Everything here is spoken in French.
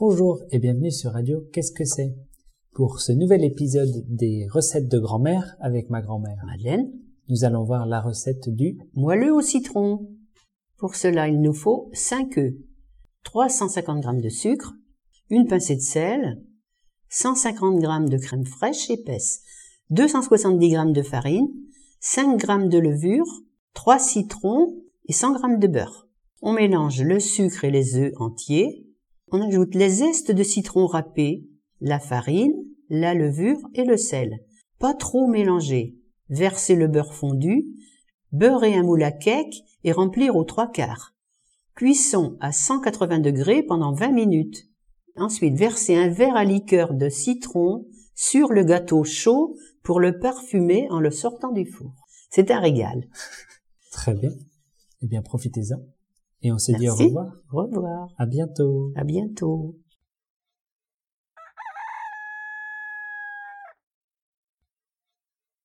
Bonjour et bienvenue sur Radio Qu'est-ce que c'est? Pour ce nouvel épisode des recettes de grand-mère avec ma grand-mère Madeleine, nous allons voir la recette du moelleux au citron. Pour cela, il nous faut 5 œufs, 350 g de sucre, une pincée de sel, 150 g de crème fraîche épaisse, 270 g de farine, 5 g de levure, 3 citrons et 100 g de beurre. On mélange le sucre et les œufs entiers. On ajoute les zestes de citron râpés, la farine, la levure et le sel. Pas trop mélanger. Verser le beurre fondu, beurrer un moule à cake et remplir aux trois quarts. Cuisson à 180 degrés pendant 20 minutes. Ensuite, verser un verre à liqueur de citron sur le gâteau chaud pour le parfumer en le sortant du four. C'est un régal. Très bien. Eh bien, profitez-en. Et on se dit au revoir. Au revoir. À bientôt. À bientôt.